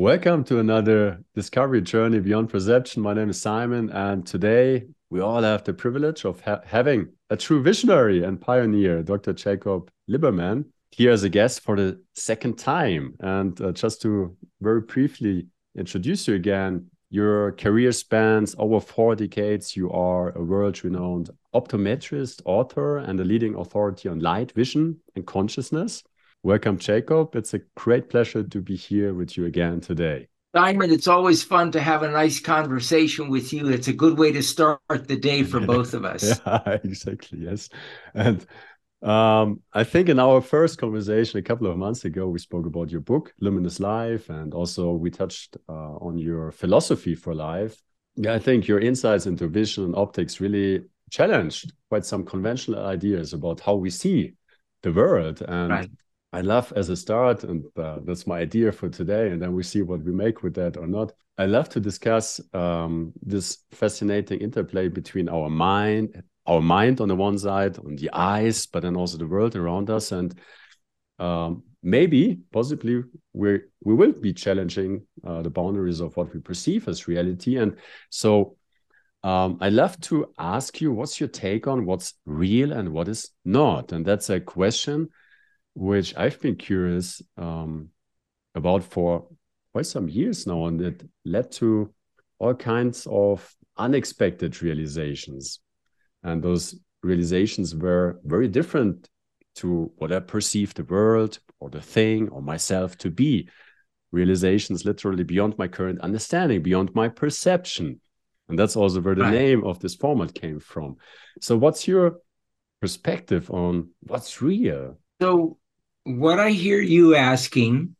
Welcome to another discovery journey beyond perception. My name is Simon, and today we all have the privilege of ha having a true visionary and pioneer, Dr. Jacob Liberman, here as a guest for the second time. And uh, just to very briefly introduce you again, your career spans over four decades. You are a world renowned optometrist, author, and a leading authority on light, vision, and consciousness. Welcome, Jacob. It's a great pleasure to be here with you again today. Simon, it's always fun to have a nice conversation with you. It's a good way to start the day for both of us. yeah, exactly. Yes. And um, I think in our first conversation a couple of months ago, we spoke about your book, Luminous Life, and also we touched uh, on your philosophy for life. Yeah, I think your insights into vision and optics really challenged quite some conventional ideas about how we see the world. And right. I love as a start, and uh, that's my idea for today, and then we see what we make with that or not. I love to discuss um, this fascinating interplay between our mind, our mind on the one side, on the eyes, but then also the world around us, and um, maybe, possibly, we we will be challenging uh, the boundaries of what we perceive as reality. And so, um, I love to ask you, what's your take on what's real and what is not? And that's a question which I've been curious um, about for quite some years now, and it led to all kinds of unexpected realizations. And those realizations were very different to what I perceived the world or the thing or myself to be. Realizations literally beyond my current understanding, beyond my perception. And that's also where the right. name of this format came from. So, what's your perspective on what's real? So, what I hear you asking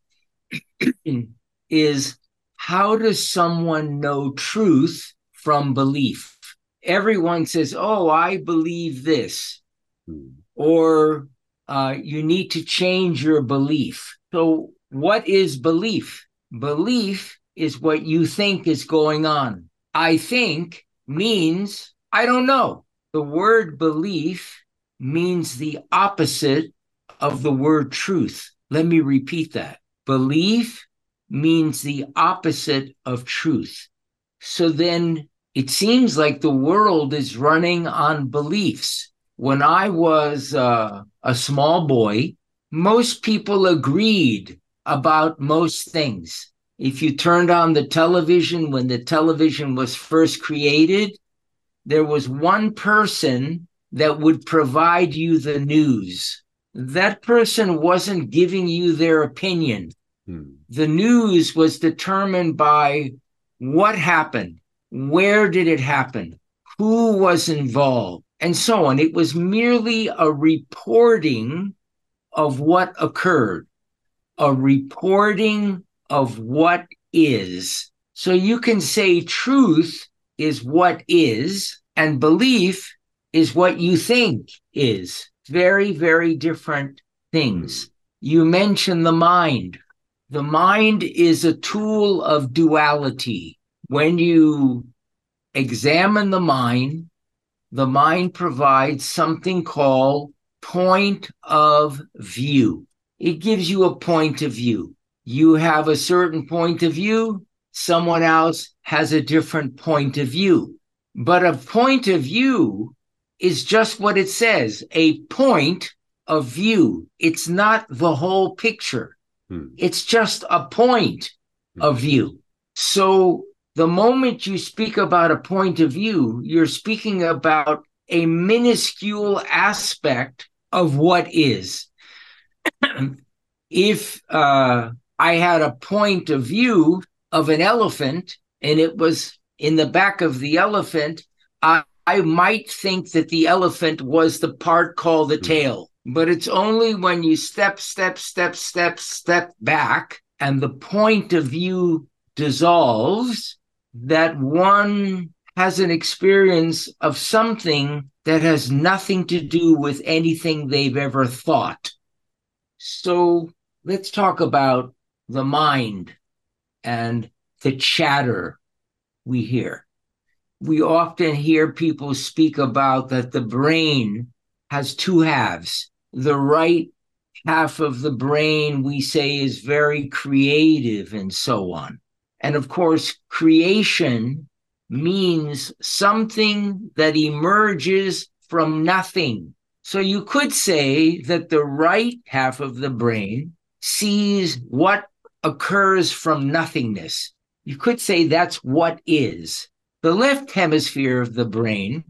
is how does someone know truth from belief? Everyone says, Oh, I believe this, hmm. or uh, you need to change your belief. So, what is belief? Belief is what you think is going on. I think means I don't know. The word belief means the opposite of the word truth. Let me repeat that. Belief means the opposite of truth. So then it seems like the world is running on beliefs. When I was uh, a small boy, most people agreed about most things. If you turned on the television when the television was first created, there was one person that would provide you the news that person wasn't giving you their opinion. Hmm. The news was determined by what happened, where did it happen, who was involved, and so on. It was merely a reporting of what occurred, a reporting of what is. So you can say truth is what is, and belief is what you think is very, very different things. You mentioned the mind. The mind is a tool of duality. When you examine the mind, the mind provides something called point of view. It gives you a point of view. You have a certain point of view, someone else has a different point of view. But a point of view is just what it says a point of view. It's not the whole picture, hmm. it's just a point hmm. of view. So the moment you speak about a point of view, you're speaking about a minuscule aspect of what is. if uh, I had a point of view of an elephant and it was in the back of the elephant, I, I might think that the elephant was the part called the hmm. tail, but it's only when you step, step, step, step, step back and the point of view dissolves that one has an experience of something that has nothing to do with anything they've ever thought. So let's talk about the mind and the chatter we hear we often hear people speak about that the brain has two halves the right half of the brain we say is very creative and so on. And of course, creation means something that emerges from nothing. So you could say that the right half of the brain sees what occurs from nothingness. You could say that's what is. The left hemisphere of the brain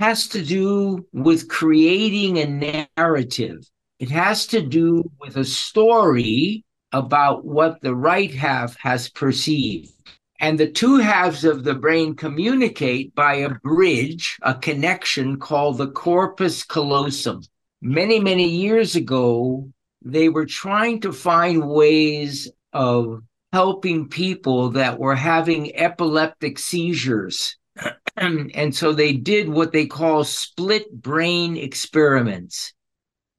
has to do with creating a narrative. It has to do with a story about what the right half has perceived. And the two halves of the brain communicate by a bridge, a connection called the corpus callosum. Many, many years ago, they were trying to find ways of helping people that were having epileptic seizures. and so they did what they call split brain experiments.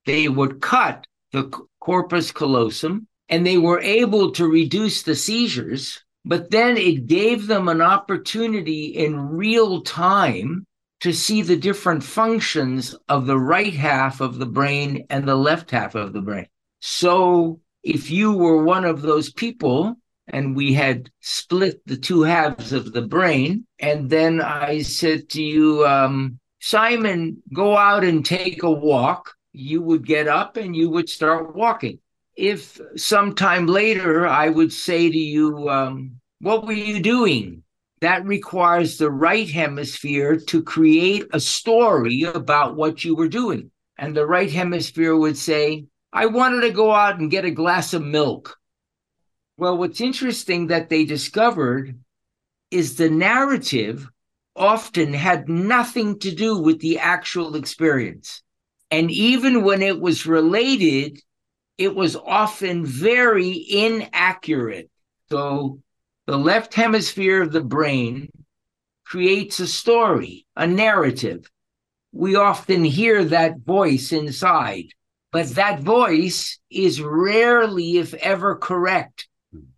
They would cut the corpus callosum and they were able to reduce the seizures, but then it gave them an opportunity in real time to see the different functions of the right half of the brain and the left half of the brain. So if you were one of those people and we had split the two halves of the brain, and then I said to you, um, Simon, go out and take a walk, you would get up and you would start walking. If sometime later I would say to you, um, What were you doing? That requires the right hemisphere to create a story about what you were doing. And the right hemisphere would say, I wanted to go out and get a glass of milk. Well, what's interesting that they discovered is the narrative often had nothing to do with the actual experience. And even when it was related, it was often very inaccurate. So the left hemisphere of the brain creates a story, a narrative. We often hear that voice inside but that voice is rarely, if ever, correct.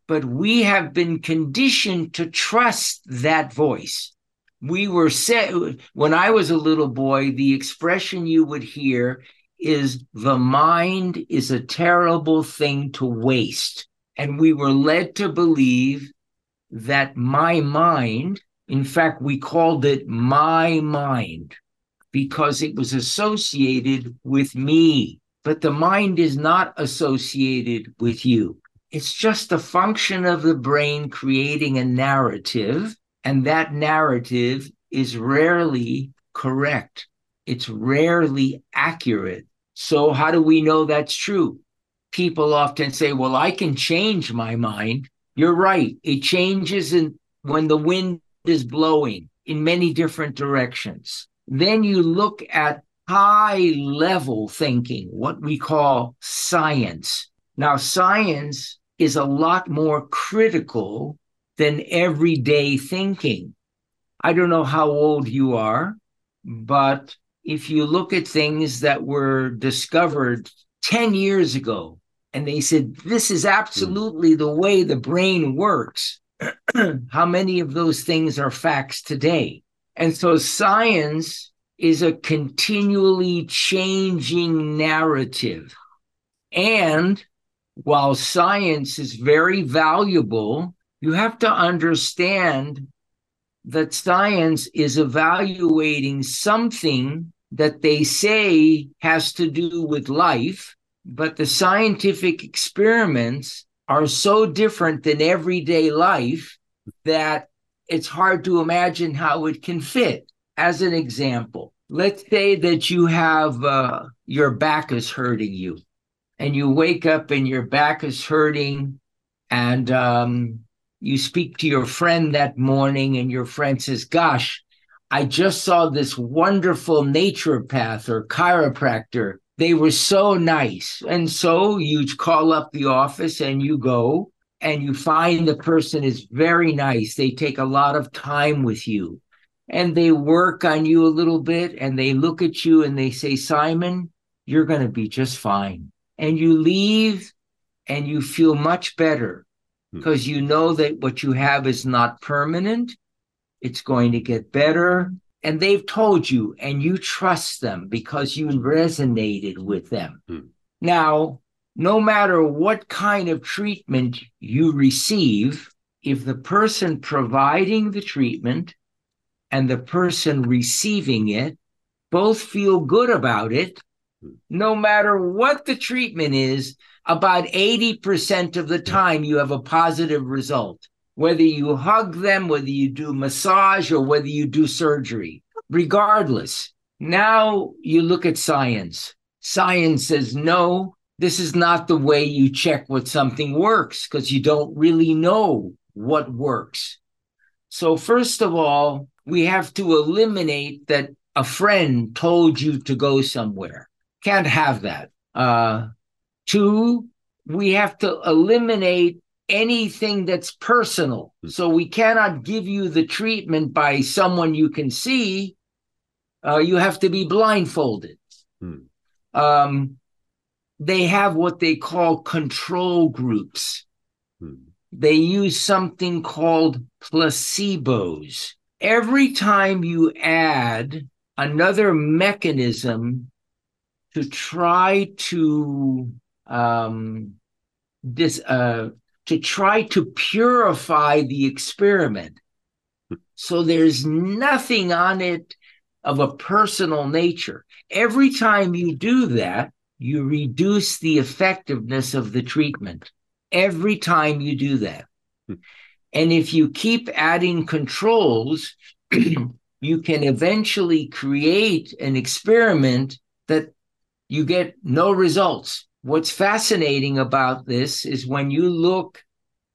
But we have been conditioned to trust that voice. We were set when I was a little boy, the expression you would hear is the mind is a terrible thing to waste. And we were led to believe that my mind, in fact, we called it my mind because it was associated with me but the mind is not associated with you. It's just a function of the brain creating a narrative, and that narrative is rarely correct. It's rarely accurate. So, how do we know that's true? People often say, Well, I can change my mind. You're right. It changes in, when the wind is blowing in many different directions. Then you look at high level thinking, what we call science. Now, science is a lot more critical than everyday thinking. I don't know how old you are, but if you look at things that were discovered 10 years ago, and they said, this is absolutely the way the brain works, how many of those things are facts today? And so science is a continually changing narrative. And while science is very valuable, you have to understand that science is evaluating something that they say has to do with life, but the scientific experiments are so different than everyday life that it's hard to imagine how it can fit. As an example, let's say that you have uh, your back is hurting you, and you wake up and your back is hurting, and um, you speak to your friend that morning, and your friend says, Gosh, I just saw this wonderful naturopath or chiropractor. They were so nice. And so you call up the office and you go and you find the person is very nice. They take a lot of time with you and they work on you a little bit and they look at you and they say, Simon, you're going to be just fine. And you leave and you feel much better because hmm. you know that what you have is not permanent. It's going to get better. And they've told you, and you trust them because you resonated with them. Hmm. Now, no matter what kind of treatment you receive, if the person providing the treatment and the person receiving it both feel good about it, no matter what the treatment is, about 80% of the time you have a positive result. Whether you hug them, whether you do massage, or whether you do surgery, regardless. Now you look at science. Science says, no, this is not the way you check what something works because you don't really know what works. So, first of all, we have to eliminate that a friend told you to go somewhere. Can't have that. Uh, two, we have to eliminate anything that's personal. So we cannot give you the treatment by someone you can see. Uh, you have to be blindfolded. Hmm. Um, they have what they call control groups. Hmm. They use something called placebos. Every time you add another mechanism to try to um, this uh, to try to purify the experiment. So there's nothing on it of a personal nature. Every time you do that, you reduce the effectiveness of the treatment. Every time you do that. And if you keep adding controls, you can eventually create an experiment that you get no results. What's fascinating about this is when you look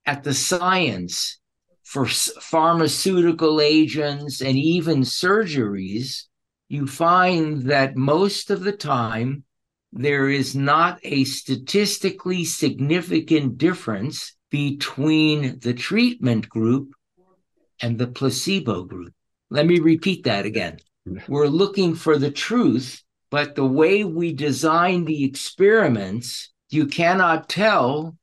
at the science for pharmaceutical agents and even surgeries, you find that most of the time there is not a statistically significant difference between the treatment group and the placebo group. Let me repeat that again. We're looking for the truth but the way we design the experiments, you cannot tell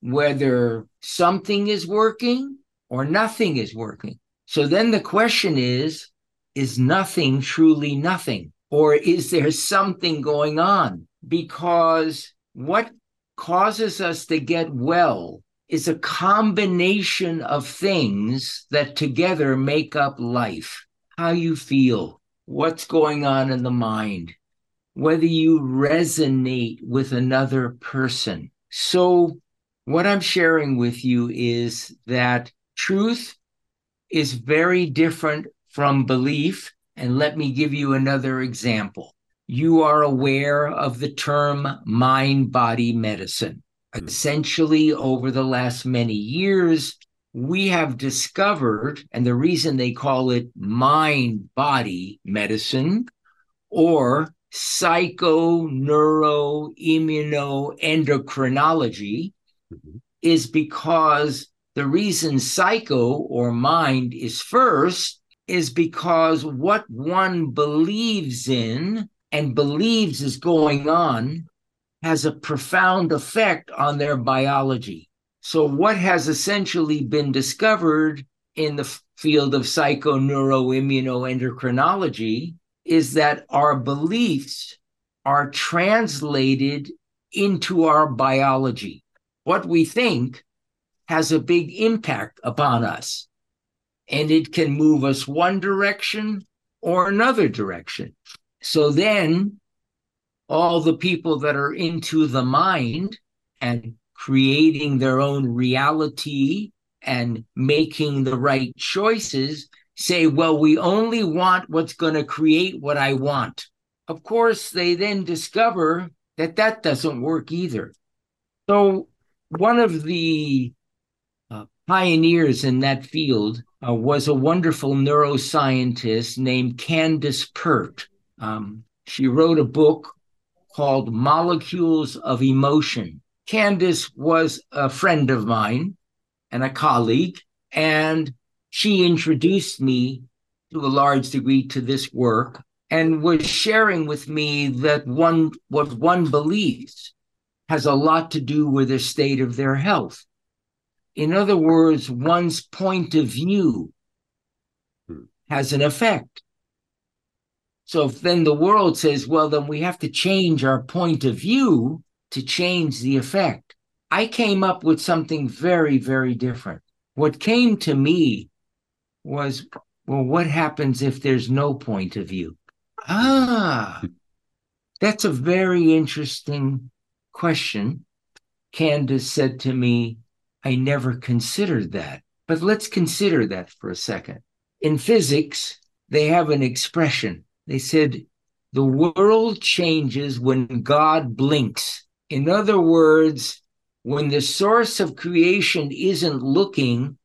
whether something is working or nothing is working. So then the question is is nothing truly nothing? Or is there something going on? Because what causes us to get well is a combination of things that together make up life. How you feel, what's going on in the mind, whether you resonate with another person. So, what I'm sharing with you is that truth is very different from belief. And let me give you another example. You are aware of the term mind body medicine. Hmm. Essentially, over the last many years, we have discovered, and the reason they call it mind body medicine or psycho neuro immunoendocrinology mm-hmm. is because the reason psycho or mind is first is because what one believes in and believes is going on has a profound effect on their biology. So, what has essentially been discovered in the field of psychoneuroimmunoendocrinology is that our beliefs are translated into our biology. What we think has a big impact upon us, and it can move us one direction or another direction. So then, all the people that are into the mind and creating their own reality and making the right choices say, well, we only want what's going to create what I want. Of course, they then discover that that doesn't work either. So, one of the uh, pioneers in that field uh, was a wonderful neuroscientist named Candace Pert. Um, she wrote a book called Molecules of Emotion. Candace was a friend of mine and a colleague, and she introduced me to a large degree to this work and was sharing with me that one what one believes has a lot to do with the state of their health. In other words, one's point of view hmm. has an effect. So if then the world says, well, then we have to change our point of view to change the effect. I came up with something very, very different. What came to me was, well, what happens if there's no point of view? Ah, that's a very interesting question. Candace said to me, I never considered that. But let's consider that for a second. In physics, they have an expression. They said, the world changes when God blinks. In other words, when the source of creation isn't looking,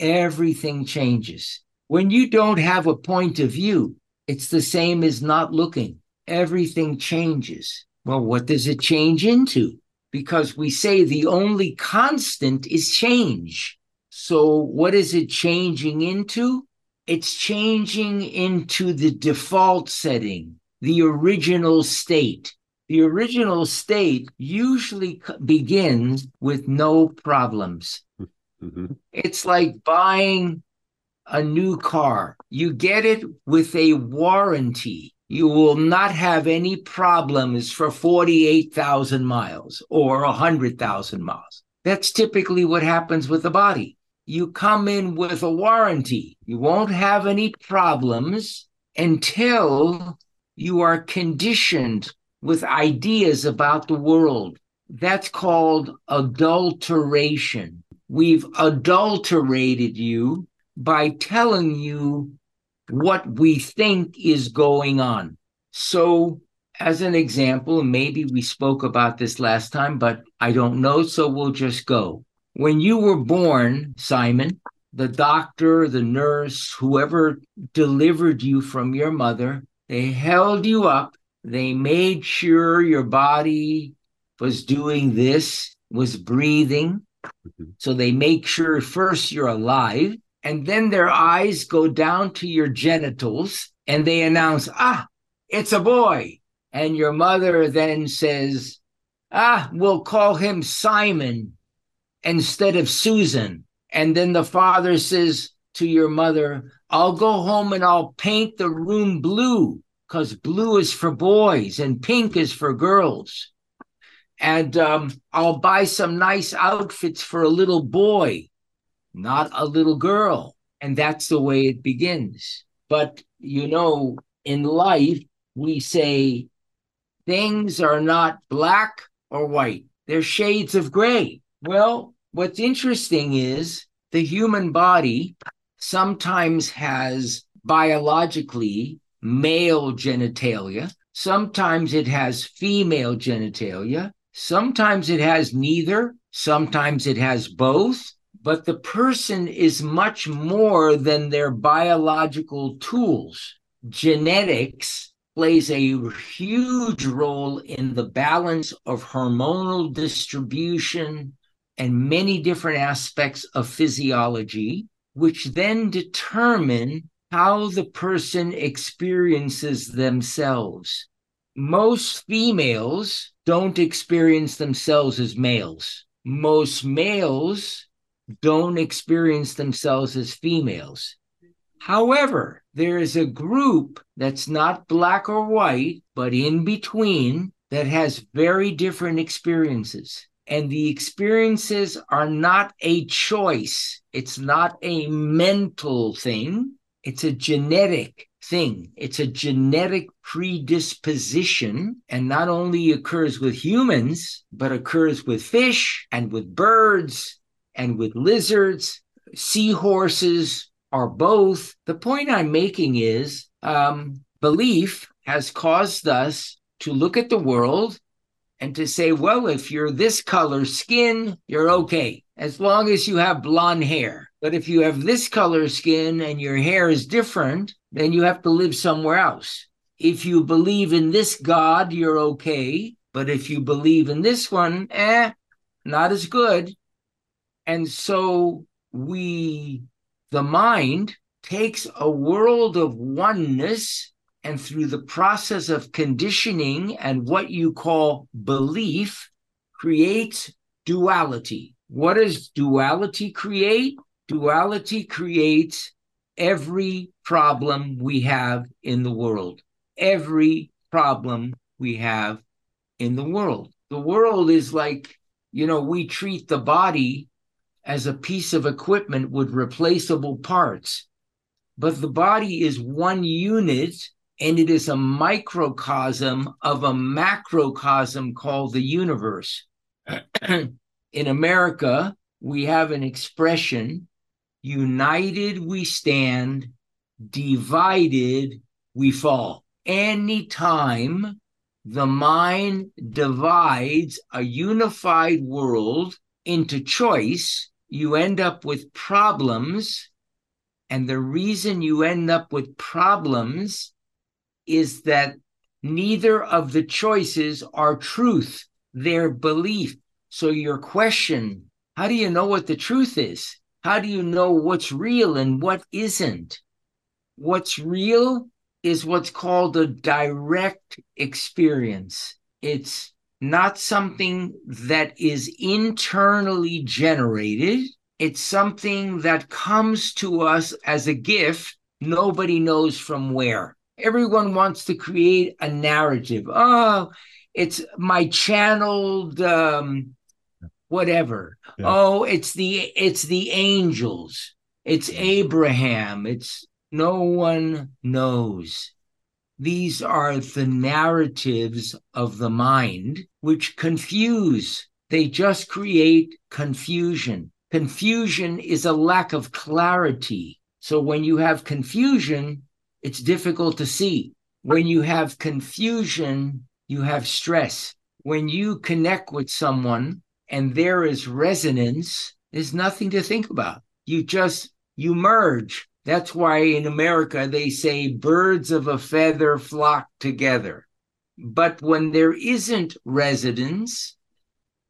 everything changes. When you don't have a point of view, it's the same as not looking. Everything changes. Well, what does it change into? Because we say the only constant is change. So, what is it changing into? It's changing into the default setting, the original state. The original state usually begins with no problems. Mm-hmm. It's like buying a new car. You get it with a warranty. You will not have any problems for 48,000 miles or 100,000 miles. That's typically what happens with the body. You come in with a warranty. You won't have any problems until you are conditioned with ideas about the world. That's called adulteration. We've adulterated you by telling you what we think is going on. So, as an example, maybe we spoke about this last time, but I don't know, so we'll just go. When you were born, Simon, the doctor, the nurse, whoever delivered you from your mother, they held you up. They made sure your body was doing this, was breathing. Mm-hmm. So they make sure first you're alive and then their eyes go down to your genitals and they announce, ah, it's a boy. And your mother then says, ah, we'll call him Simon instead of Susan. And then the father says to your mother, I'll go home and I'll paint the room blue because blue is for boys and pink is for girls. And um, I'll buy some nice outfits for a little boy not a little girl. And that's the way it begins. But, you know, in life, we say things are not black or white, they're shades of gray. Well, what's interesting is the human body sometimes has biologically male genitalia, sometimes it has female genitalia, sometimes it has neither, sometimes it has both, but the person is much more than their biological tools. Genetics plays a huge role in the balance of hormonal distribution and many different aspects of physiology, which then determine how the person experiences themselves. Most females don't experience themselves as males. Most males don't experience themselves as females. However, there is a group that's not black or white, but in between that has very different experiences. And the experiences are not a choice, it's not a mental thing, it's a genetic thing. It's a genetic predisposition and not only occurs with humans, but occurs with fish and with birds and with lizards, seahorses are both. The point I'm making is um, belief has caused us to look at the world and to say, well, if you're this color skin, you're okay, as long as you have blonde hair. But if you have this color skin and your hair is different, then you have to live somewhere else. If you believe in this God, you're okay. But if you believe in this one, eh, not as good. And so we, the mind, takes a world of oneness and through the process of conditioning and what you call belief creates duality. What does duality create? Duality creates every problem we have in the world. Every problem we have in the world. The world is like, you know, we treat the body as a piece of equipment with replaceable parts. But the body is one unit and it is a microcosm of a macrocosm called the universe. In America, we have an expression united we stand, divided we fall. Anytime the mind divides a unified world into choice, you end up with problems. And the reason you end up with problems is that neither of the choices are truth, they're belief. So, your question how do you know what the truth is? How do you know what's real and what isn't? What's real is what's called a direct experience. It's not something that is internally generated. It's something that comes to us as a gift. Nobody knows from where. Everyone wants to create a narrative. Oh, it's my channeled um, whatever. Yeah. Oh, it's the it's the angels. It's mm. Abraham. It's no one knows. These are the narratives of the mind which confuse. They just create confusion. Confusion is a lack of clarity. So when you have confusion, it's difficult to see. When you have confusion, you have stress. When you connect with someone and there is resonance, there's nothing to think about. You just, you merge. That's why in America they say birds of a feather flock together. But when there isn't resonance,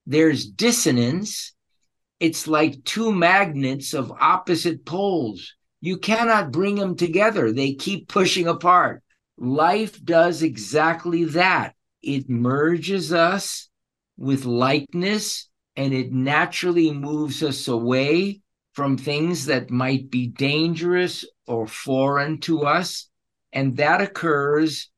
there's dissonance. It's like two magnets of opposite poles. You cannot bring them together, they keep pushing apart. Life does exactly that. It merges us with likeness and it naturally moves us away from things that might be dangerous or foreign to us. And that occurs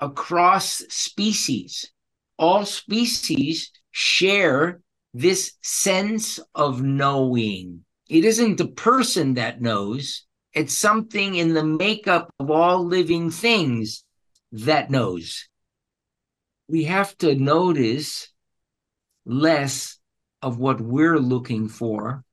across species. All species share this sense of knowing. It isn't the person that knows, it's something in the makeup of all living things that knows. We have to notice less of what we're looking for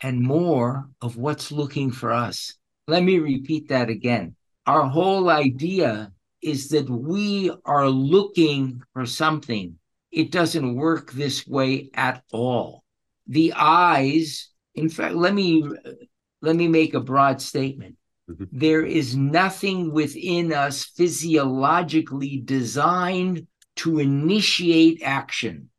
and more of what's looking for us. Let me repeat that again. Our whole idea is that we are looking for something. It doesn't work this way at all. The eyes, in fact, let me let me make a broad statement. Mm-hmm. There is nothing within us physiologically designed to initiate action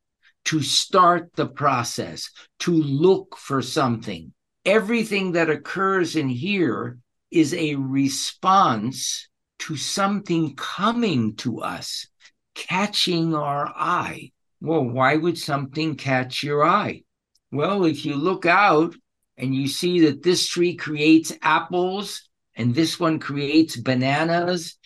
to start the process, to look for something. Everything that occurs in here is a response to something coming to us, catching our eye. Well, why would something catch your eye? Well, if you look out and you see that this tree creates apples and this one creates bananas,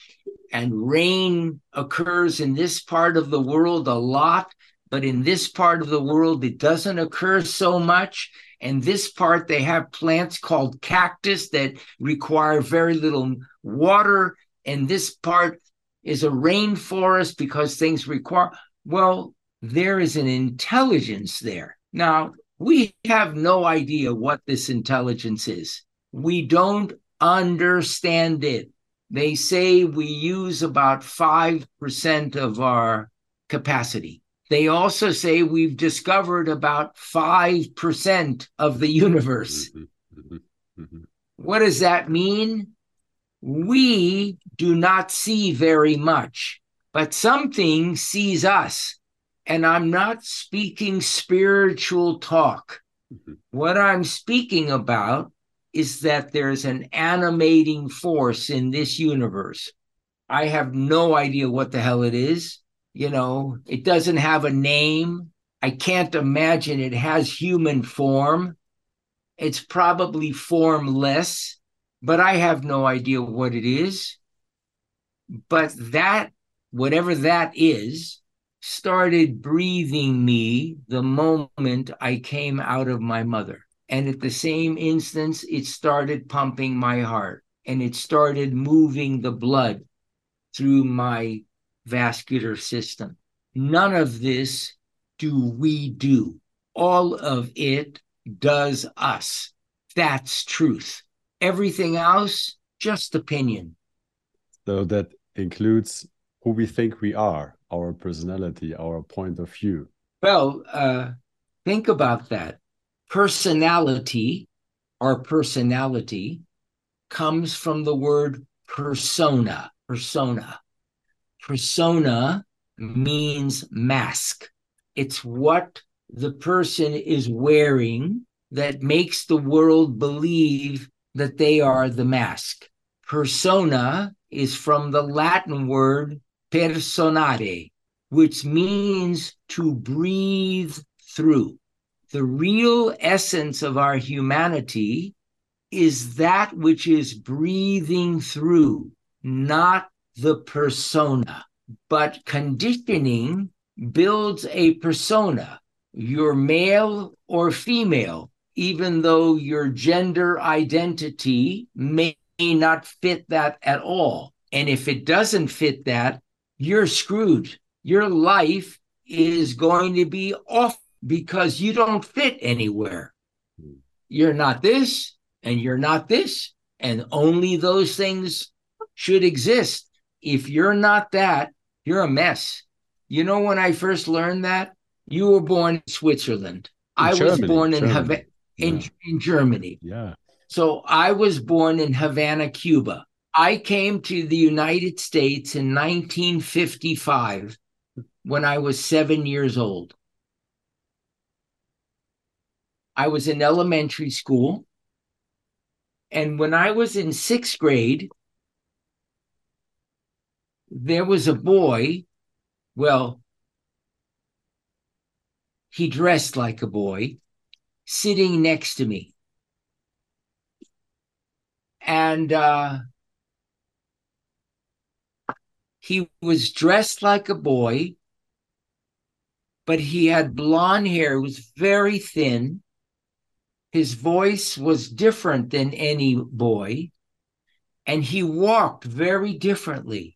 and rain occurs in this part of the world a lot, but in this part of the world, it doesn't occur so much. And this part, they have plants called cactus that require very little water. And this part is a rainforest because things require, well, there is an intelligence there. Now, we have no idea what this intelligence is. We don't understand it. They say we use about 5% of our capacity. They also say we've discovered about 5% of the universe. Mm-hmm. Mm-hmm. Mm-hmm. What does that mean? We do not see very much, but something sees us. And I'm not speaking spiritual talk. What I'm speaking about is that there's an animating force in this universe. I have no idea what the hell it is. You know, it doesn't have a name. I can't imagine it has human form. It's probably formless, but I have no idea what it is. But that, whatever that is, started breathing me the moment I came out of my mother. And at the same instance, it started pumping my heart and it started moving the blood through my vascular system. None of this do we do. All of it does us. That's truth. Everything else, just opinion. So that includes who we think we are, our personality, our point of view. Well, uh, think about that. Personality, our personality, comes from the word persona. Persona. Persona means mask. It's what the person is wearing that makes the world believe that they are the mask. Persona is from the Latin word personare, which means to breathe through. The real essence of our humanity is that which is breathing through, not the persona. But conditioning builds a persona. You're male or female, even though your gender identity may not fit that at all. And if it doesn't fit that, you're screwed. Your life is going to be off because you don't fit anywhere. You're not this and you're not this, and only those things should exist. If you're not that, you're a mess. You know, when I first learned that, you were born in Switzerland. In I Germany, was born in Havana, in, yeah. in Germany. Yeah. So I was born in Havana, Cuba. I came to the United States in 1955 when I was seven years old. I was in elementary school. And when I was in sixth grade, there was a boy. Well, he dressed like a boy sitting next to me. And uh, he was dressed like a boy, but he had blonde hair, was very thin. His voice was different than any boy, and he walked very differently.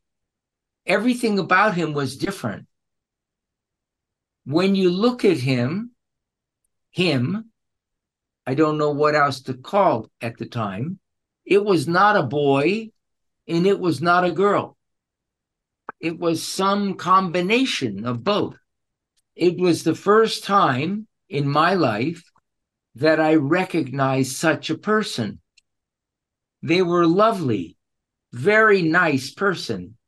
Everything about him was different. When you look at him, him, I don't know what else to call at the time, it was not a boy and it was not a girl. It was some combination of both. It was the first time in my life that I recognized such a person. They were lovely, very nice person.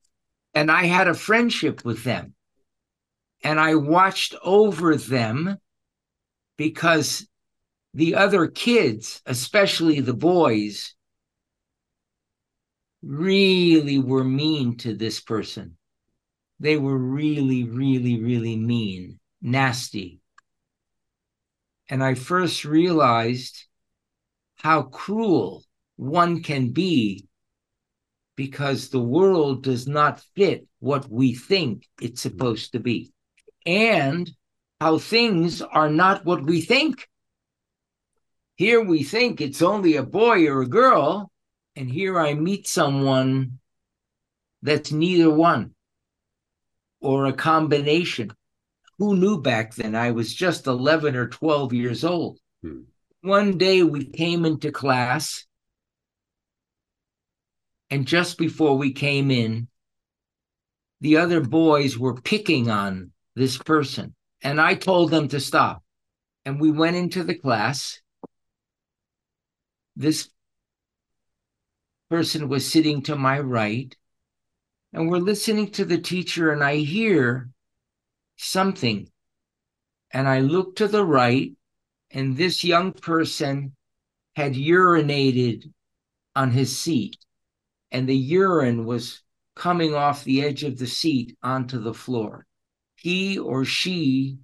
And I had a friendship with them. And I watched over them because the other kids, especially the boys, really were mean to this person. They were really, really, really mean, nasty. And I first realized how cruel one can be because the world does not fit what we think it's supposed to be, and how things are not what we think. Here we think it's only a boy or a girl, and here I meet someone that's neither one or a combination. Who knew back then? I was just 11 or 12 years old. Hmm. One day we came into class, and just before we came in, the other boys were picking on this person. And I told them to stop. And we went into the class. This person was sitting to my right and we're listening to the teacher, and I hear something. And I look to the right, and this young person had urinated on his seat, and the urine was coming off the edge of the seat onto the floor. He or she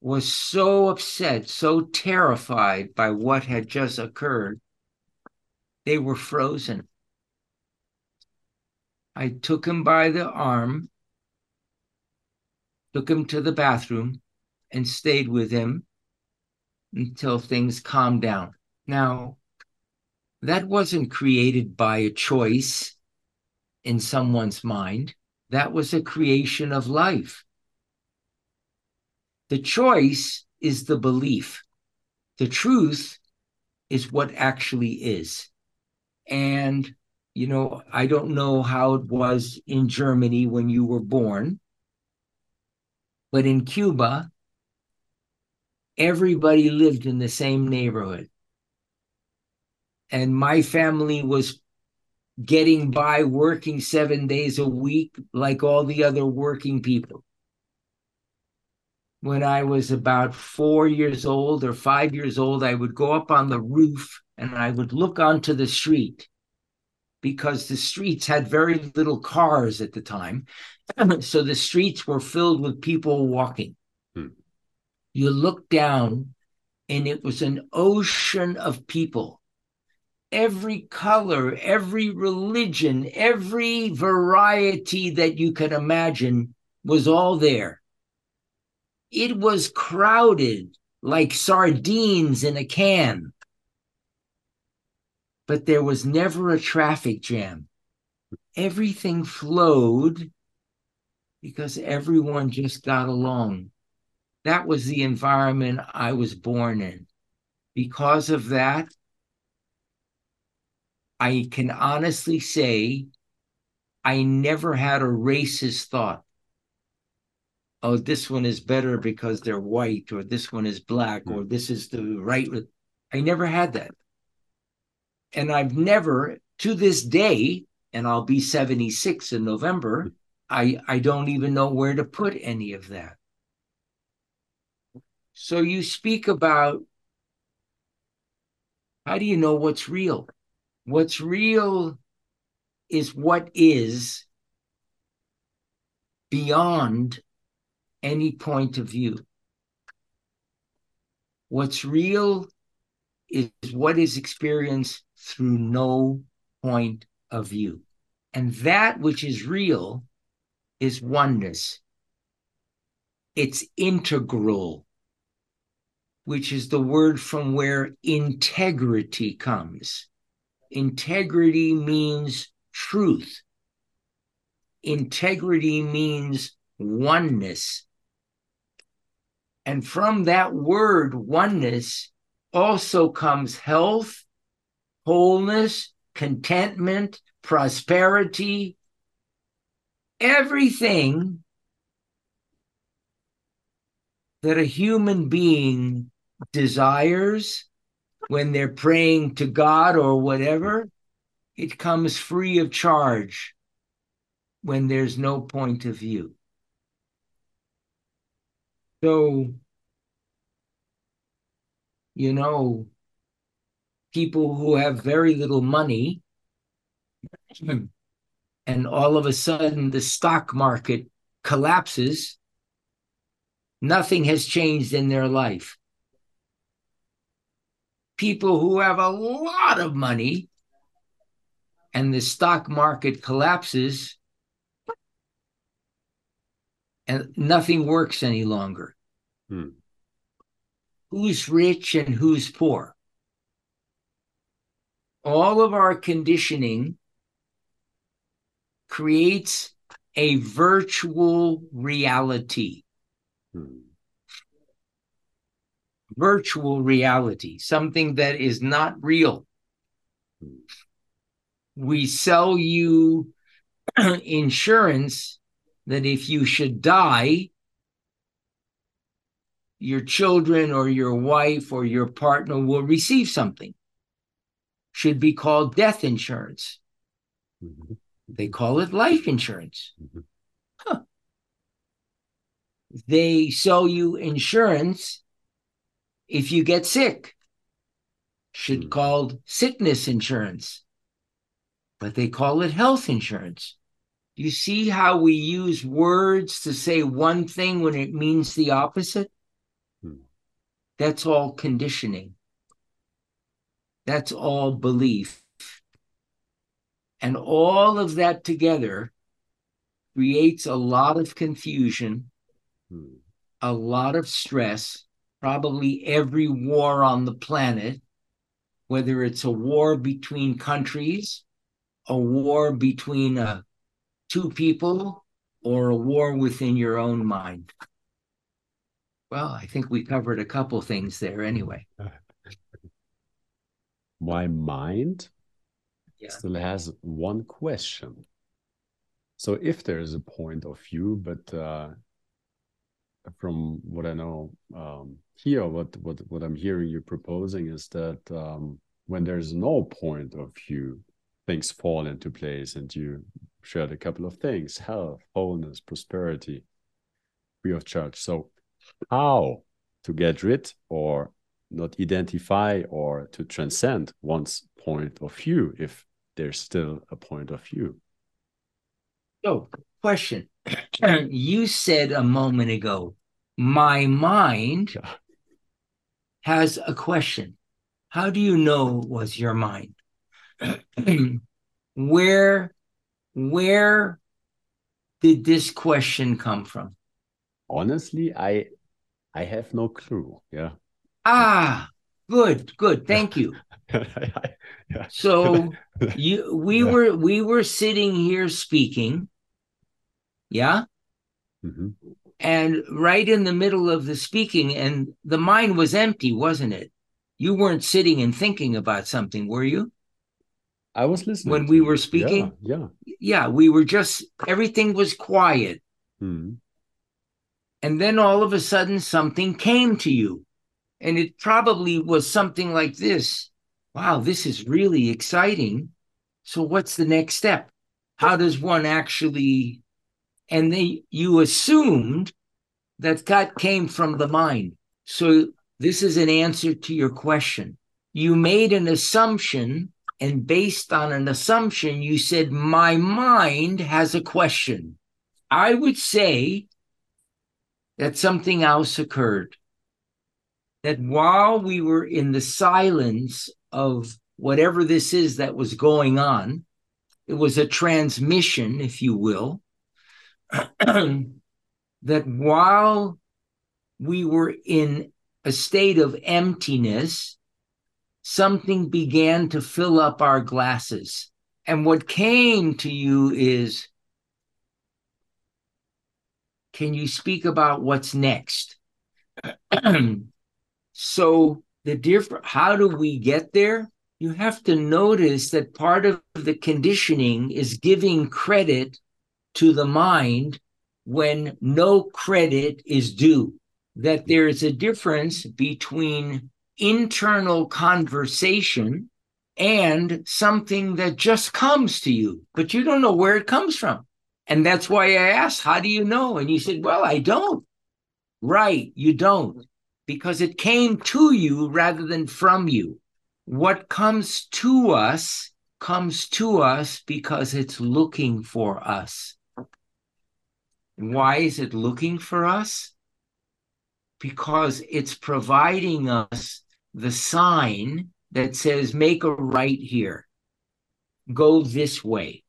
was so upset, so terrified by what had just occurred, they were frozen. I took him by the arm took him to the bathroom, and stayed with him until things calmed down. Now, that wasn't created by a choice in someone's mind, that was a creation of life. The choice is the belief, the truth is what actually is. And, you know, I don't know how it was in Germany when you were born, but in Cuba, everybody lived in the same neighborhood. And my family was getting by working seven days a week like all the other working people. When I was about four years old or five years old, I would go up on the roof and I would look onto the street because the streets had very little cars at the time. so the streets were filled with people walking. Hmm. You looked down and it was an ocean of people. Every color, every religion, every variety that you could imagine was all there. It was crowded like sardines in a can but there was never a traffic jam. Everything flowed because everyone just got along. That was the environment I was born in. Because of that, I can honestly say I never had a racist thought. Oh, this one is better because they're white, or this one is black, hmm. or this is the right. I never had that. And I've never, to this day, and I'll be 76 in November, hmm. I, I don't even know where to put any of that. So you speak about how do you know what's real? What's real is what is beyond any point of view. What's real is what is experienced through no point of view. And that which is real is oneness. It's integral, which is the word from where integrity comes. Integrity means truth. Integrity means oneness. And from that word, oneness, also comes health, wholeness, contentment, prosperity, everything that a human being desires when they're praying to God or whatever, it comes free of charge when there's no point of view. So you know, people who have very little money, and all of a sudden the stock market collapses, nothing has changed in their life. People who have a lot of money and the stock market collapses and nothing works any longer. Hmm who's rich and who's poor. All of our conditioning creates a virtual reality. Hmm. Virtual reality, something that is not real. We sell you insurance that if you should die, your children or your wife or your partner will receive something. Should be called death insurance. Mm-hmm. They call it life insurance. Mm-hmm. Huh. They sell you insurance if you get sick. Should mm-hmm. called sickness insurance. But they call it health insurance. You see how we use words to say one thing when it means the opposite? That's all conditioning. That's all belief. And all of that together creates a lot of confusion hmm. a lot of stress, probably every war on the planet, whether it's a war between countries, a war between uh, two people, or a war within your own mind. Well, I think we covered a couple things there anyway. My mind yeah. still has one question. So, if there is a point of view, but uh, from what I know um, here, what what what I'm hearing you proposing is that um, when there's no point of view, things fall into place, and you shared a couple of things: health, wholeness, prosperity, free of charge. So, how to get rid or not identify or to transcend one's point of view if there's still a point of view? So, question. you said a moment ago my mind has a question. How do you know it was your mind? where where did this question come from? Honestly, I I have no clue. Yeah. Ah, good, good. Thank you. yeah. So you we yeah. were we were sitting here speaking. Yeah. Mm-hmm and right in the middle of the speaking, and the mind was empty, wasn't it? You weren't sitting and thinking about something, were you? I was listening when we were speaking. Yeah, yeah, yeah. We were just everything was quiet, hmm. and then all of a sudden something came to you, and it probably was something like this. Wow, this is really exciting. So, what's the next step? How does one actually and they you assumed that that came from the mind. So this is an answer to your question. You made an assumption, and based on an assumption, you said, My mind has a question. I would say that something else occurred. That while we were in the silence of whatever this is that was going on, it was a transmission, if you will. that while we were in a state of emptiness, something began to fill up our glasses. And what came to you is can you speak about what's next? so, the different, how do we get there? You have to notice that part of the conditioning is giving credit to the mind when no credit is due, that there is a difference between internal conversation and something that just comes to you, but you don't know where it comes from. And that's why I asked, How do you know? And you said, Well, I don't. Right, you don't, because it came to you rather than from you. What comes to us comes to us because it's looking for us. Why is it looking for us? Because it's providing us the sign that says, make a right here, go this way,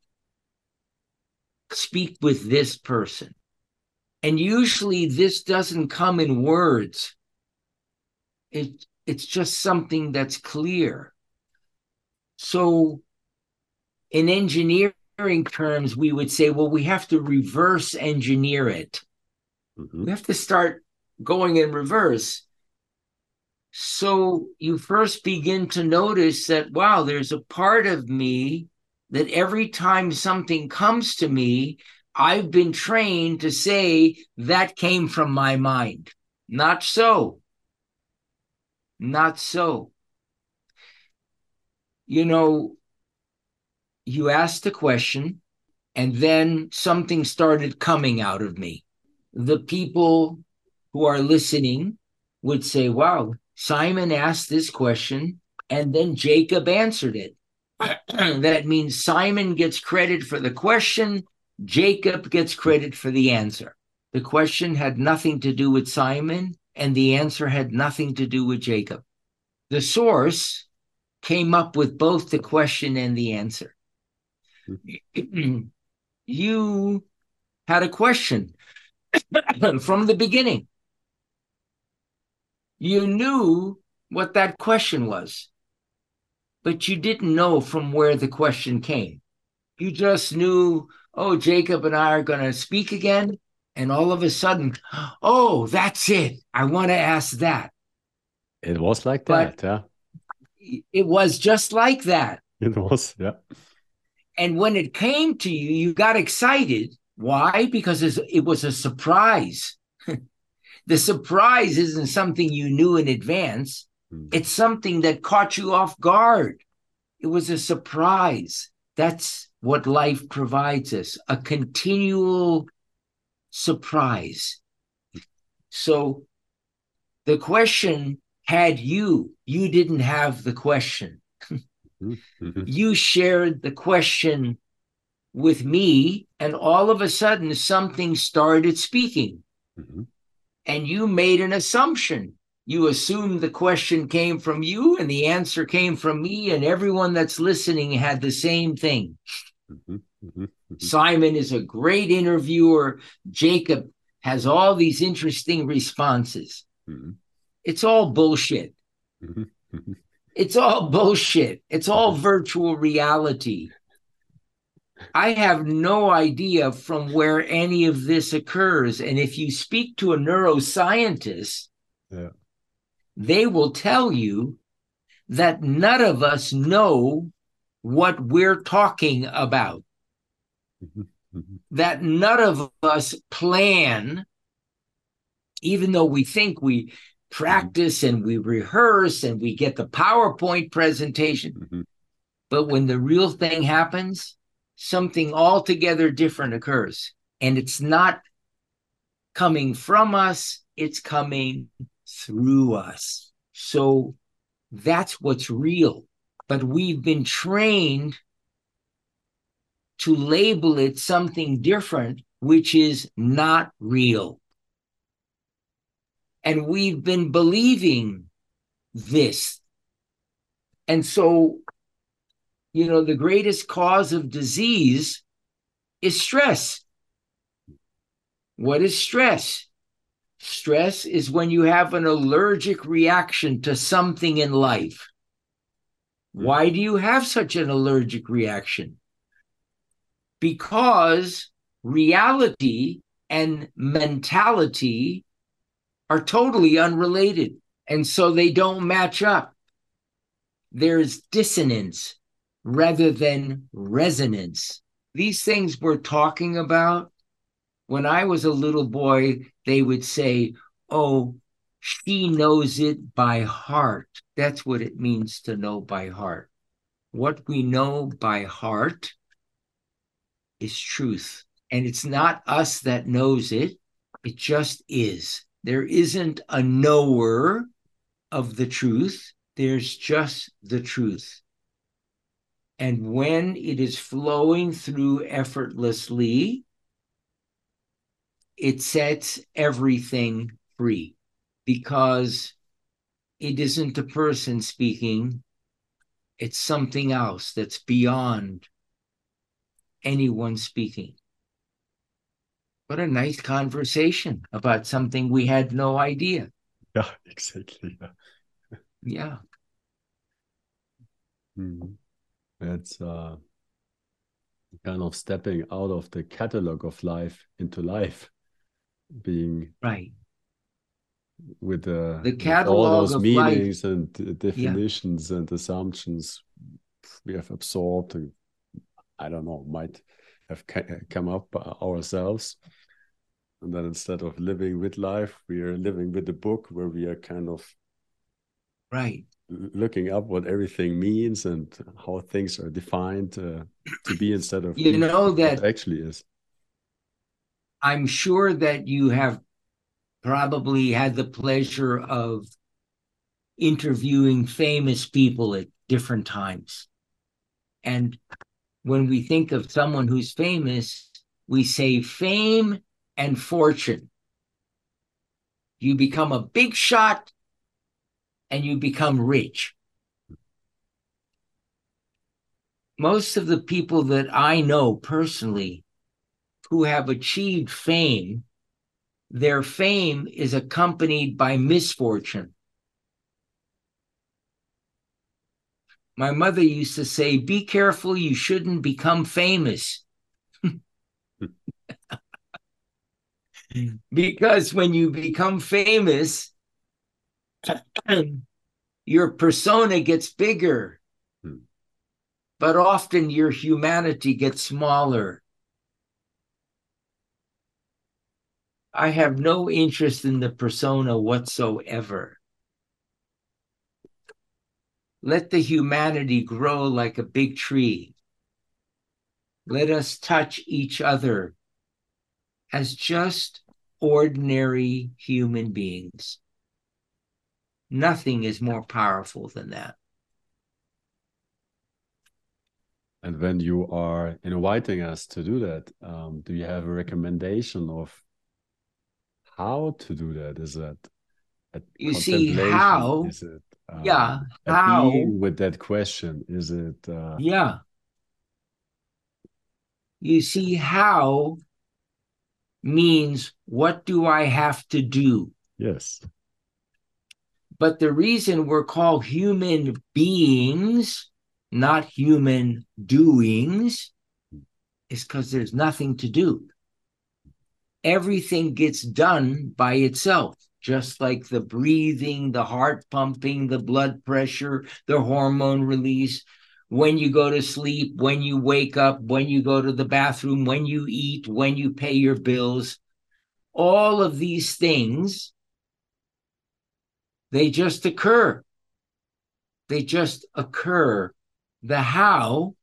speak with this person. And usually this doesn't come in words. It, it's just something that's clear. So in engineering, terms, we would say, well, we have to reverse engineer it. Mm-hmm. We have to start going in reverse. So you first begin to notice that, wow, there's a part of me that every time something comes to me, I've been trained to say that came from my mind. Not so. Not so. You know, you asked a question, and then something started coming out of me. The people who are listening would say, Wow, Simon asked this question, and then Jacob answered it. that means Simon gets credit for the question, Jacob gets credit for the answer. The question had nothing to do with Simon, and the answer had nothing to do with Jacob. The source came up with both the question and the answer. you had a question. from the beginning. You knew what that question was, but you didn't know from where the question came. You just knew, oh, Jacob and I are going to speak again. And all of a sudden, oh, that's it. I want to ask that. It was like that, yeah. It was just like that. It was, yeah. And when it came to you, you got excited. Why? Because it was a surprise. the surprise isn't something you knew in advance, mm. it's something that caught you off guard. It was a surprise. That's what life provides us a continual surprise. So the question had you, you didn't have the question. Mm-hmm. you shared the question with me, and all of a sudden something started speaking. Mm-hmm. And you made an assumption. You assumed the question came from you, and the answer came from me, and everyone that's listening had the same thing. Mm-hmm. mm-hmm. mm-hmm. Simon is a great interviewer. Jacob has all these interesting responses. It's all bullshit. It's all bullshit. It's all virtual reality. I have no idea from where any of this occurs. And if you speak to a neuroscientist, yeah. they will tell you that none of us know what we're talking about. Mm-hmm. Mm-hmm. That none of us plan, even though we think we practice and we rehearse and we get the PowerPoint presentation. Mm-hmm. But when the real thing happens, something altogether different occurs. And it's not coming from us, it's coming through us. So that's what's real. But we've been trained to label it something different, which is not real. And we've been believing this. And so, you know, the greatest cause of disease is stress. What is stress? Stress is when you have an allergic reaction to something in life. Why do you have such an allergic reaction? Because reality and mentality are totally unrelated. And so they don't match up. There's dissonance rather than resonance. These things we're talking about, when I was a little boy, they would say, Oh, she knows it by heart. That's what it means to know by heart. What we know by heart is truth. And it's not us that knows it, it just is. There isn't a knower of the truth, there's just the truth. And when it is flowing through effortlessly, it sets everything free because it isn't a person speaking, it's something else that's beyond anyone speaking. What a nice conversation about something we had no idea. Yeah, exactly. Yeah. yeah. Mm. It's uh, kind of stepping out of the catalog of life into life, being right with, uh, the catalog with all those of meanings life. and definitions yeah. and assumptions we have absorbed. I don't know, might have come up ourselves. And then instead of living with life we are living with the book where we are kind of right. looking up what everything means and how things are defined uh, to be instead of you know that actually is. I'm sure that you have probably had the pleasure of interviewing famous people at different times. And when we think of someone who's famous we say fame and fortune. You become a big shot and you become rich. Most of the people that I know personally who have achieved fame their fame is accompanied by misfortune. My mother used to say, Be careful, you shouldn't become famous. because when you become famous, your persona gets bigger, hmm. but often your humanity gets smaller. I have no interest in the persona whatsoever. Let the humanity grow like a big tree. Let us touch each other as just ordinary human beings. Nothing is more powerful than that. And when you are inviting us to do that, um, do you have a recommendation of how to do that? Is that you see how? Is it um, yeah how with that question? Is it uh... yeah? You see how means what do I have to do? Yes. But the reason we're called human beings, not human doings, is because there's nothing to do. Everything gets done by itself, just like the breathing, the heart pumping, the blood pressure, the hormone release. When you go to sleep, when you wake up, when you go to the bathroom, when you eat, when you pay your bills, all of these things they just occur. They just occur. The how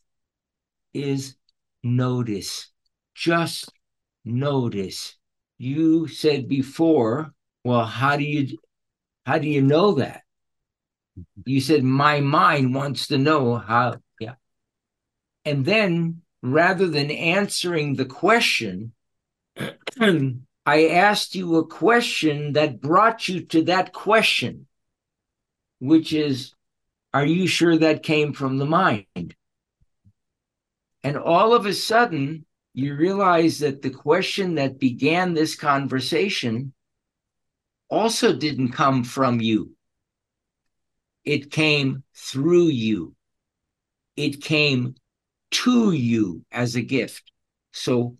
is notice. Just notice. You said before, well, how do you how do you know that? You said my mind wants to know how, yeah. And then rather than answering the question, I asked you a question that brought you to that question, which is, are you sure that came from the mind? And all of a sudden, you realize that the question that began this conversation also didn't come from you. It came through you. It came to you as a gift. So,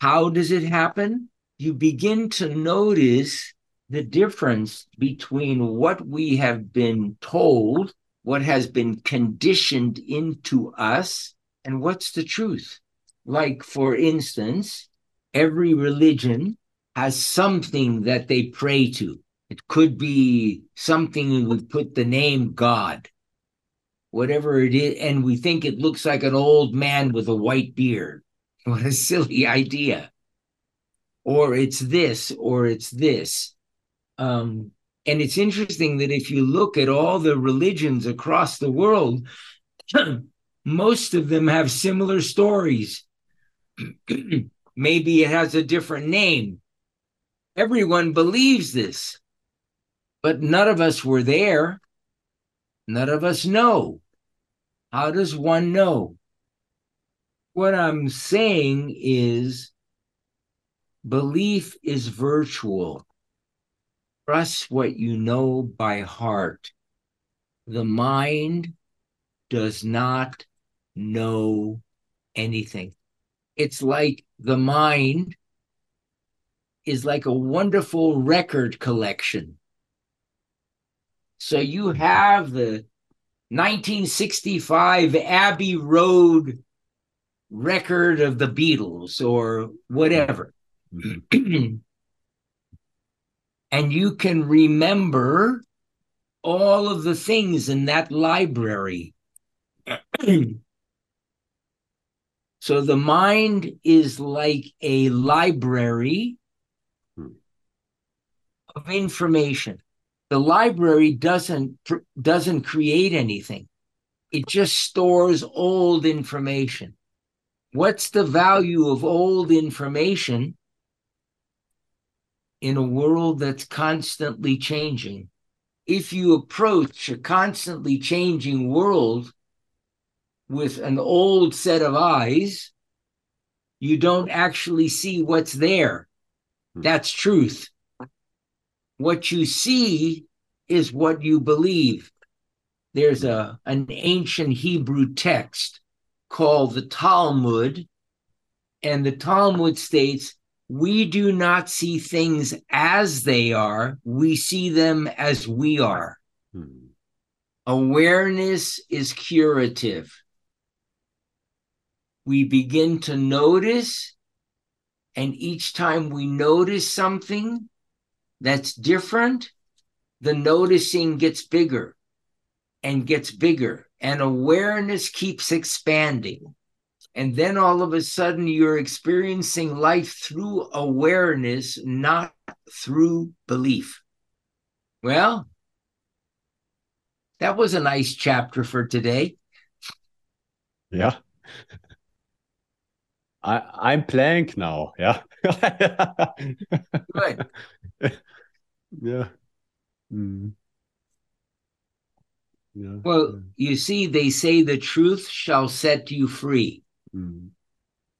how does it happen? you begin to notice the difference between what we have been told, what has been conditioned into us, and what's the truth. Like, for instance, every religion has something that they pray to. It could be something we put the name God, whatever it is, and we think it looks like an old man with a white beard. What a silly idea or it's this, or it's this. Um, and it's interesting that if you look at all the religions across the world, most of them have similar stories. Maybe it has a different name. Everyone believes this, but none of us were there. None of us know. How does one know? What I'm saying is Belief is virtual. Trust what you know by heart. The mind does not know anything. It's like the mind is like a wonderful record collection. So you have the 1965 Abbey Road record of the Beatles or whatever. and you can remember all of the things in that library. so the mind is like a library of information. The library doesn't doesn't create anything. It just stores old information. What's the value of old information in a world that's constantly changing. If you approach a constantly changing world with an old set of eyes, you don't actually see what's there. Hmm. That's truth. What you see is what you believe. There's a an ancient Hebrew text called the Talmud, and the Talmud states, We do not see things as they are, we see them as we are. Hmm. Awareness is curative. We begin to notice, and each time we notice something that's different, the noticing gets bigger and gets bigger, and awareness keeps expanding. And then all of a sudden, you're experiencing life through awareness, not through belief. Well, that was a nice chapter for today. Yeah. I I'm blank now. Yeah. Good. Yeah. Mm. Yeah. Well, you see, they say the truth shall set you free. Mm.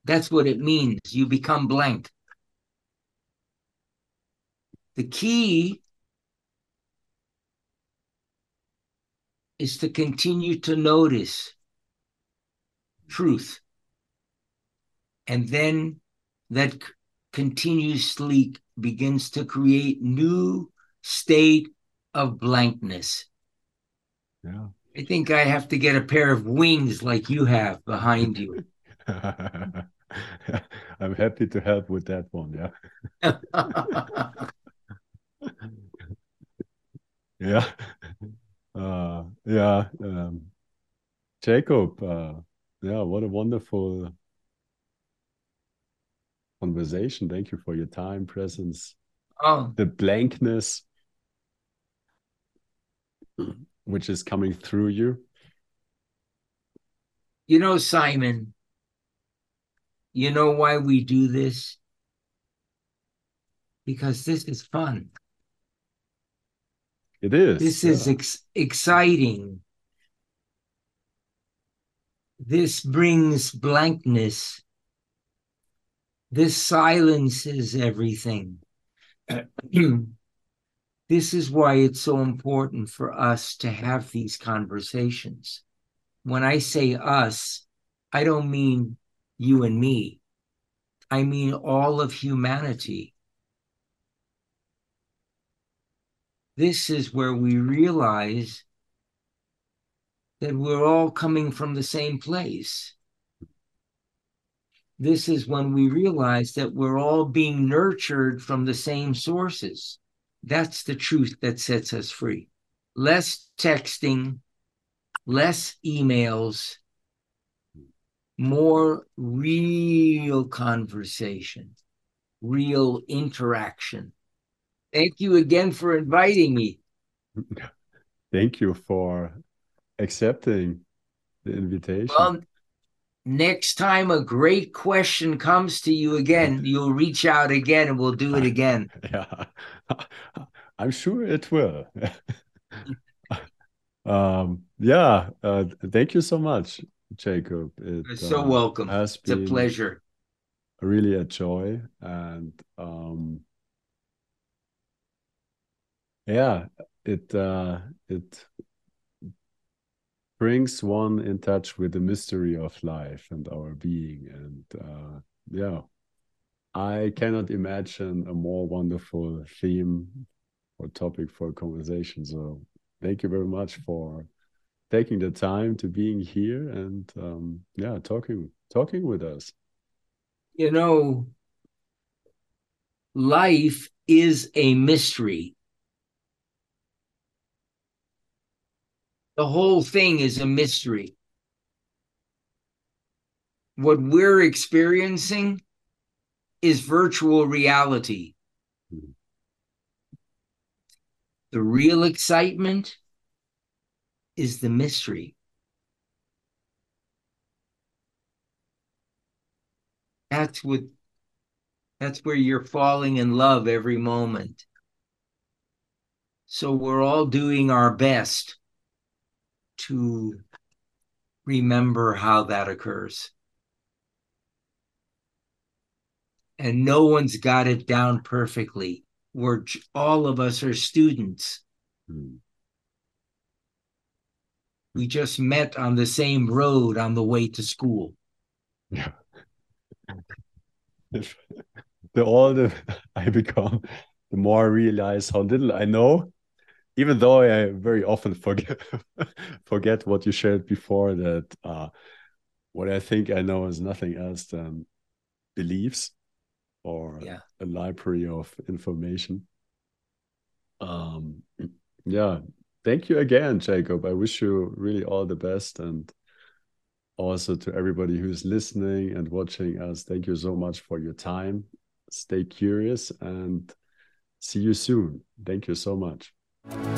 That's what it means. You become blank. The key is to continue to notice truth. And then that continuously begins to create new state of blankness. Yeah. I think I have to get a pair of wings like you have behind you. I'm happy to help with that one. Yeah. yeah. Uh, yeah. Um, Jacob, uh, yeah, what a wonderful conversation. Thank you for your time, presence, oh. the blankness which is coming through you? You know, Simon, you know why we do this? Because this is fun. It is. This yeah. is ex- exciting. This brings blankness. This silences everything. This is why it's so important for us to have these conversations. When I say us, I don't mean you and me, I mean all of humanity. This is where we realize that we're all coming from the same place. This is when we realize that we're all being nurtured from the same sources. That's the truth that sets us free. Less texting, less emails, more real conversation, real interaction. Thank you again for inviting me. Thank you for accepting the invitation. Well, next time a great question comes to you again, you'll reach out again and we'll do it again. yeah, I'm sure it will. um, yeah, uh, thank you so much, Jacob. It, You're so uh, welcome. Has it's a pleasure. Really a joy. And um, yeah, it uh, it brings one in touch with the mystery of life and our being. And uh, yeah, I cannot imagine a more wonderful theme or topic for a conversation. So thank you very much for taking the time to being here and um, yeah, talking talking with us. You know, life is a mystery. The whole thing is a mystery. What we're experiencing is virtual reality. The real excitement is the mystery. That's what that's where you're falling in love every moment. So we're all doing our best to remember how that occurs. and no one's got it down perfectly. We're all of us are students. Hmm. We just met on the same road on the way to school. Yeah. the older I become, the more I realize how little I know. Even though I very often forget forget what you shared before, that uh, what I think I know is nothing else than beliefs or yeah. a library of information. Um, yeah, thank you again, Jacob. I wish you really all the best and also to everybody who's listening and watching us. Thank you so much for your time. Stay curious and see you soon. Thank you so much. Thank you.